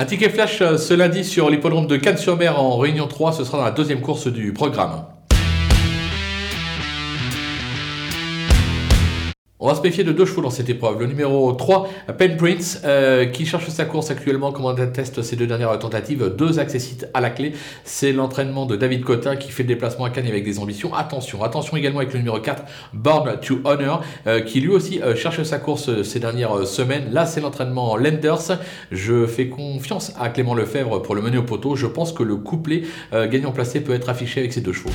Un ticket flash euh, ce lundi sur l'hippodrome de Cannes-sur-Mer en Réunion 3, ce sera dans la deuxième course du programme. On va se méfier de deux chevaux dans cette épreuve. Le numéro 3, Pen Prince, euh, qui cherche sa course actuellement, comme on atteste ses deux dernières tentatives, deux accessites à la clé. C'est l'entraînement de David Cotin qui fait le déplacement à Cannes avec des ambitions. Attention, attention également avec le numéro 4, Born to Honor, euh, qui lui aussi euh, cherche sa course ces dernières semaines. Là, c'est l'entraînement Lenders. Je fais confiance à Clément Lefebvre pour le mener au poteau. Je pense que le couplet gagnant placé peut être affiché avec ces deux chevaux.